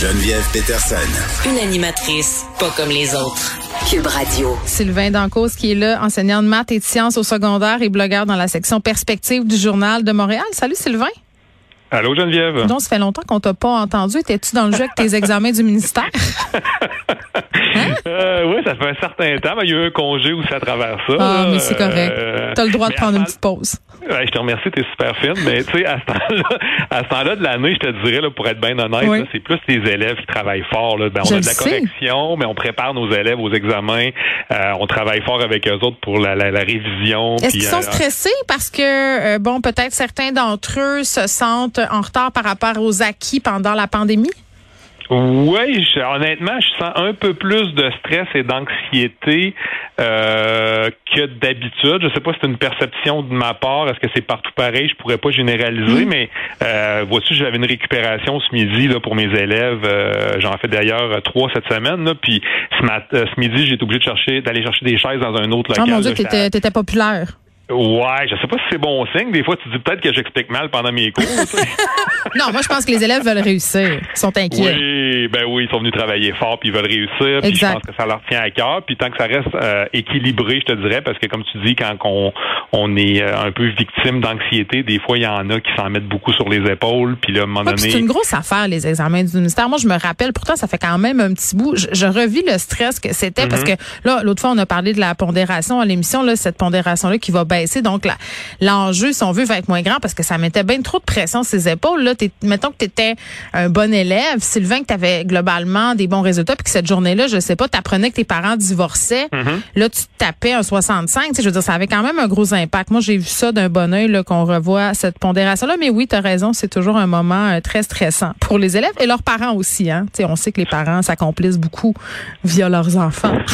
Geneviève Peterson. Une animatrice pas comme les autres. Cube Radio. Sylvain Dancos qui est là, enseignant de maths et de sciences au secondaire et blogueur dans la section perspective du Journal de Montréal. Salut Sylvain. Allô Geneviève. Donc, ça fait longtemps qu'on t'a pas entendu. Étais-tu dans le jeu avec tes examens du ministère? Hein? Euh, oui, ça fait un certain temps. Mais il y a eu un congé aussi à travers ça. Ah, mais c'est correct. Euh, tu as le droit de prendre une petite pause. Ouais, je te remercie, t'es super fine, mais tu sais, à ce temps-là, à ce temps-là de l'année, je te dirais, là, pour être bien honnête, c'est plus les élèves qui travaillent fort. Là. Ben, on a de la correction, mais on prépare nos élèves aux examens. Euh, on travaille fort avec eux autres pour la, la, révision. Est-ce qu'ils sont stressés parce que, bon, peut-être certains d'entre eux se sentent en retard par rapport aux acquis pendant la pandémie? Oui, honnêtement, je sens un peu plus de stress et d'anxiété euh, que d'habitude. Je sais pas si c'est une perception de ma part. Est-ce que c'est partout pareil? Je pourrais pas généraliser, mm. mais euh, voici, j'avais une récupération ce midi là, pour mes élèves. Euh, J'en fais d'ailleurs trois cette semaine. Là, puis ce, euh, ce midi, j'ai été obligé de chercher d'aller chercher des chaises dans un autre local. Oh mon Dieu, t'étais populaire. Ouais, je sais pas si c'est bon signe. Des fois, tu dis peut-être que j'explique mal pendant mes cours. non, moi, je pense que les élèves veulent réussir. Ils sont inquiets. Oui, ben oui, ils sont venus travailler fort puis ils veulent réussir. Puis je pense que ça leur tient à cœur. Puis tant que ça reste euh, équilibré, je te dirais, parce que comme tu dis, quand on, on est euh, un peu victime d'anxiété, des fois, il y en a qui s'en mettent beaucoup sur les épaules. Puis là, à un moment donné... C'est une grosse affaire, les examens du ministère. Moi, je me rappelle, pourtant, ça fait quand même un petit bout. Je, revis le stress que c'était parce mhm. que là, l'autre fois, on a parlé de la pondération à l'émission, là, cette pondération-là qui va baisser. Donc, l'enjeu, si on veut, va être moins grand parce que ça mettait bien trop de pression sur ses épaules. Là, mettons que tu étais un bon élève, Sylvain, que tu avais globalement des bons résultats, puis que cette journée-là, je sais pas, tu apprenais que tes parents divorçaient. Mm-hmm. Là, tu tapais un 65. Je veux dire, ça avait quand même un gros impact. Moi, j'ai vu ça d'un bon oeil qu'on revoit cette pondération-là. Mais oui, tu as raison, c'est toujours un moment euh, très stressant pour les élèves et leurs parents aussi. Hein? on sait que les parents s'accomplissent beaucoup via leurs enfants.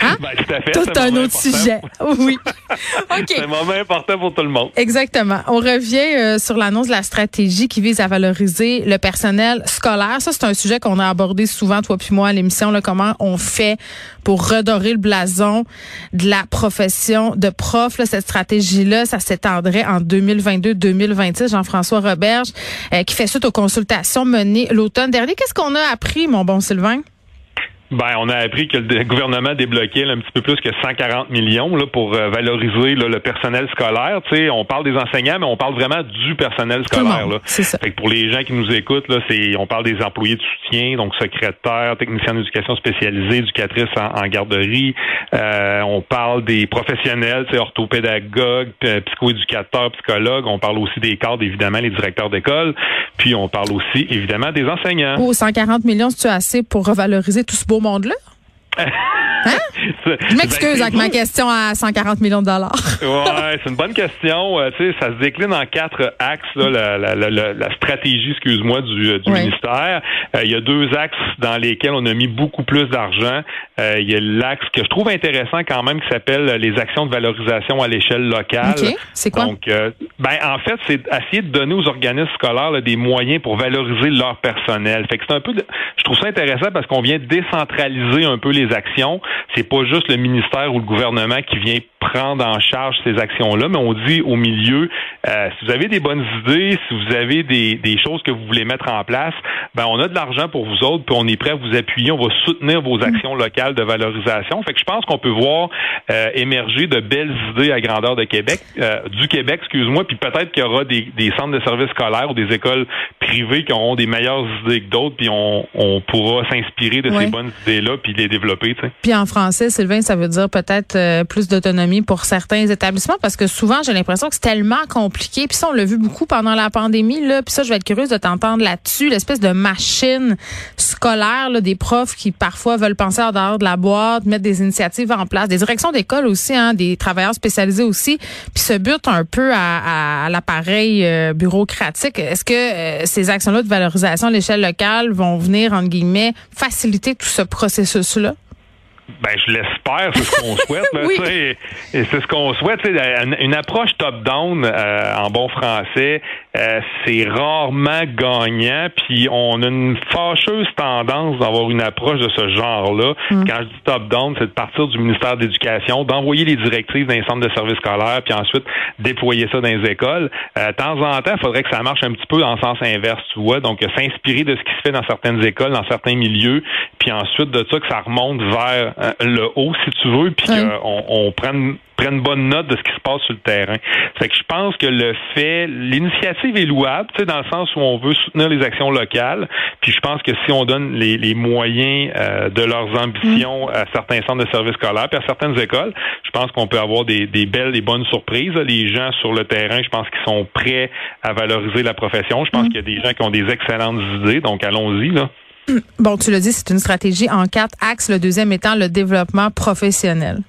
Hein? Ben, tout à fait. Tout un, autre sujet. Oui. C'est un moment important pour tout le monde. Exactement. On revient euh, sur l'annonce de la stratégie qui vise à valoriser le personnel scolaire. Ça, c'est un sujet qu'on a abordé souvent, toi puis moi, à l'émission. Comment on fait pour redorer le blason de la profession de prof. cette stratégie-là, ça s'étendrait en 2022-2026. Jean-François Roberge, euh, qui fait suite aux consultations menées l'automne dernier. Qu'est-ce qu'on a appris, mon bon Sylvain? Ben, on a appris que le gouvernement débloquait un petit peu plus que 140 millions là, pour euh, valoriser le personnel scolaire. Tu sais, on parle des enseignants, mais on parle vraiment du personnel scolaire. Là. Ça. Fait que pour les gens qui nous écoutent, là, c'est on parle des employés de soutien, donc secrétaires, techniciens d'éducation spécialisée, éducatrices en, garderie. Euh, on parle des professionnels, c'est orthopédagogues, psychoéducateurs, psychologues. On parle aussi des cadres, évidemment, les directeurs d'école. Puis on parle aussi, évidemment, des enseignants. Oh, 140 millions, c'est assez pour revaloriser tout ce beau monde-là? Hein? Je m'excuse avec ma question à 140 millions de dollars. ouais, c'est une bonne question. Euh, tu sais, ça se décline en quatre axes, là, la, la, la, la, stratégie, excuse-moi, du, euh, du ministère. Euh, il y a deux axes dans lesquels on a mis beaucoup plus d'argent. Il y a l'axe que je trouve intéressant quand même qui s'appelle les actions de valorisation à l'échelle locale. C'est quoi? Donc, ben, en fait, c'est essayer de donner aux organismes scolaires des moyens pour valoriser leur personnel. Fait que c'est un peu, je trouve ça intéressant parce qu'on vient décentraliser un peu les actions c'est pas juste le ministère ou le gouvernement qui vient prendre en charge ces actions-là, mais on dit au milieu, euh, si vous avez des bonnes idées, si vous avez des, des choses que vous voulez mettre en place, ben on a de l'argent pour vous autres, puis on est prêt à vous appuyer, on va soutenir vos mm. actions locales de valorisation. Fait que je pense qu'on peut voir euh, émerger de belles idées à grandeur de Québec, euh, du Québec, excuse-moi, puis peut-être qu'il y aura des, des, centres de services scolaires ou des écoles privées qui auront des meilleures idées que d'autres, puis on, on pourra s'inspirer de ces bonnes idées-là, puis les développer. Puis en français, Sylvain, ça veut dire peut-être plus d'autonomie pour certains établissements parce que souvent j'ai l'impression que c'est tellement compliqué. Puis ça on l'a vu beaucoup pendant la pandémie là. Puis ça je vais être curieuse de t'entendre là-dessus, l'espèce de machine scolaire là, des profs qui parfois veulent penser en dehors de la boîte, mettre des initiatives en place, des directions d'école aussi, hein, des travailleurs spécialisés aussi. Puis se butent un peu à, l'appareil euh, bureaucratique. Est-ce que euh, ces actions-là de valorisation à l'échelle locale vont venir entre guillemets faciliter tout ce processus là? Ben, je l'espère, c'est ce qu'on souhaite. oui. Et c'est ce qu'on souhaite. Une approche top-down euh, en bon français, euh, c'est rarement gagnant. Puis on a une fâcheuse tendance d'avoir une approche de ce genre-là. Mm. Quand je dis top-down, c'est de partir du ministère de l'Éducation, d'envoyer les directives dans les centres de services scolaires, puis ensuite déployer ça dans les écoles. Euh, de temps en temps, il faudrait que ça marche un petit peu dans le sens inverse, tu vois. Donc, s'inspirer de ce qui se fait dans certaines écoles, dans certains milieux, puis ensuite de ça, que ça remonte vers euh, le haut, si tu veux, puis qu'on on prenne prenne bonne note de ce qui se passe sur le terrain. C'est que je pense que le fait, l'initiative est louable, tu sais, dans le sens où on veut soutenir les actions locales. Puis je pense que si on donne les, les moyens euh, de leurs ambitions mm. à certains centres de services scolaires, puis à certaines écoles, je pense qu'on peut avoir des, des belles, des bonnes surprises. Les gens sur le terrain, je pense qu'ils sont prêts à valoriser la profession. Je pense mm. qu'il y a des gens qui ont des excellentes idées, donc allons-y là. Bon, tu le dis, c'est une stratégie en quatre axes, le deuxième étant le développement professionnel.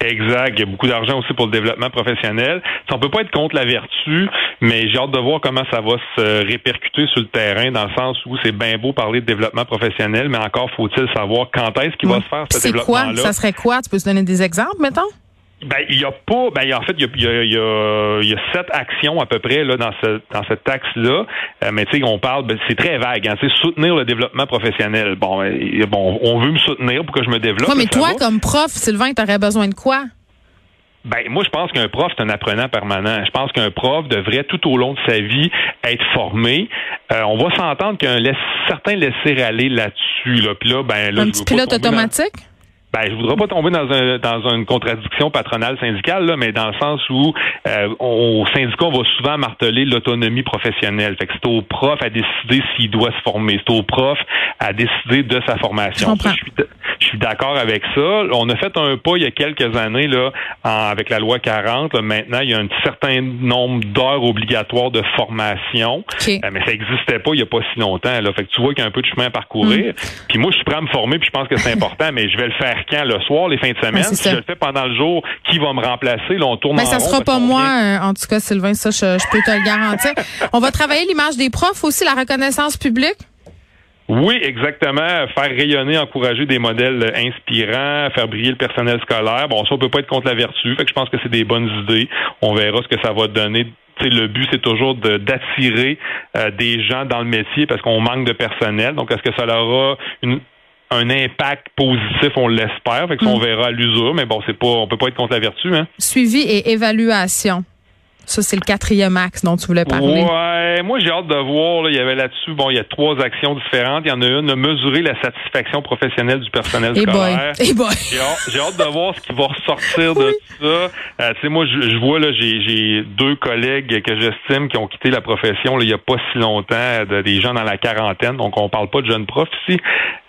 Exact. Il y a beaucoup d'argent aussi pour le développement professionnel. On peut pas être contre la vertu, mais j'ai hâte de voir comment ça va se répercuter sur le terrain, dans le sens où c'est bien beau parler de développement professionnel, mais encore faut-il savoir quand est-ce qu'il va se faire ce développement-là. Ça serait quoi? Tu peux te donner des exemples, mettons? Ben, il y a pas, ben, en fait, il y a, y, a, y, y a, sept actions à peu près là dans ce dans cette axe-là. Euh, mais tu sais, on parle, ben, c'est très vague. Hein, soutenir le développement professionnel. Bon, ben, bon, on veut me soutenir pour que je me développe. mais toi, comme prof, Sylvain, tu aurais besoin de quoi? Ben, moi, je pense qu'un prof, c'est un apprenant permanent. Je pense qu'un prof devrait, tout au long de sa vie, être formé. Euh, on va s'entendre qu'un certain laisser-aller là-dessus. Là. Puis là, ben, là, un petit pilote automatique? Ben, je voudrais pas tomber dans, un, dans une contradiction patronale syndicale, là, mais dans le sens où euh, au syndicat, on va souvent marteler l'autonomie professionnelle. Fait que c'est au prof à décider s'il doit se former. C'est au prof à décider de sa formation. je, suis, je suis d'accord avec ça. On a fait un pas il y a quelques années là, avec la loi 40. maintenant, il y a un certain nombre d'heures obligatoires de formation. Euh, mais ça n'existait pas il y a pas si longtemps. Là. Fait que tu vois qu'il y a un peu de chemin à parcourir. Mm. Puis moi, je suis prêt à me former, puis je pense que c'est important, mais je vais le faire quand? Le soir, les fins de semaine? si je le fais pendant le jour, qui va me remplacer? Là, on tourne Mais ça sera pas moi, euh, en tout cas, Sylvain, ça, je, peux te le garantir. on va travailler l'image des profs aussi, la reconnaissance publique? Oui, exactement. Faire rayonner, encourager des modèles inspirants, faire briller le personnel scolaire. Bon, ça, on peut pas être contre la vertu. Fait que je pense que c'est des bonnes idées. On verra ce que ça va donner le but, c'est toujours d'attirer euh, des gens dans le métier parce qu'on manque de personnel. Donc, est-ce que ça aura une, un impact positif, on l'espère. Fait que on mm. verra à l'usure, mais bon, c'est pas, on peut pas être contre la vertu, hein. Suivi et évaluation. Ça, c'est le quatrième axe dont tu voulais parler. Ouais, moi, j'ai hâte de voir. il y avait là-dessus, bon, il y a trois actions différentes. Il y en a une de mesurer la satisfaction professionnelle du personnel hey scolaire. Boy. boy. J'ai hâte, de voir ce qui va ressortir de ça. Euh, tu sais, moi, je, vois, là, j'ai deux collègues que j'estime qui ont quitté la profession, là, il y a pas si longtemps, des gens dans la quarantaine. Donc, on parle pas de jeunes profs ici.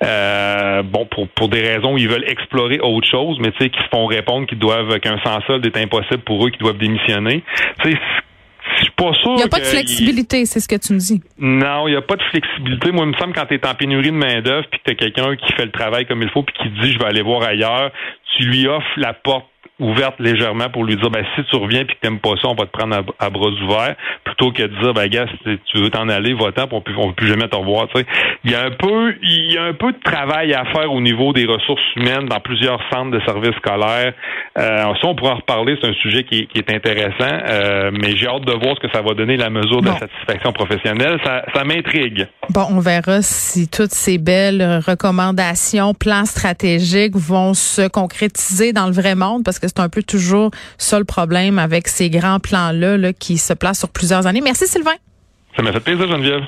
Euh, bon, pour, pour des raisons où ils veulent explorer autre chose, mais tu sais, qui se font répondre qu'ils doivent, qu'un sans solde est impossible pour eux, qu'ils doivent démissionner je suis pas sûr. Il n'y a pas de flexibilité, c'est ce que tu me dis. Non, il n'y a pas de flexibilité. Moi, il me semble quand tu es en pénurie de main-d'œuvre puis que tu as quelqu'un qui fait le travail comme il faut puis qui dit je vais aller voir ailleurs, tu lui offres la porte ouverte légèrement pour lui dire ben si tu reviens puis que t'aimes pas ça, on va te prendre à, bras ouverts, plutôt que de dire ben gars, si tu veux t'en aller, va-t'en, on peut, peut plus jamais te revoir. Tu sais. Il y a un peu il y a un peu de travail à faire au niveau des ressources humaines dans plusieurs centres de services scolaires. Euh, ça, on pourra en reparler, c'est un sujet qui, est intéressant, euh, mais j'ai hâte de voir ce que ça va donner la mesure de la satisfaction professionnelle. Ça, ça m'intrigue. Bon, on verra si toutes ces belles recommandations, plans stratégiques vont se concrétiser dans le vrai monde, parce que c'est un peu toujours ça le problème avec ces grands plans-là là, qui se placent sur plusieurs années. Merci Sylvain. Ça m'a fait plaisir, Geneviève.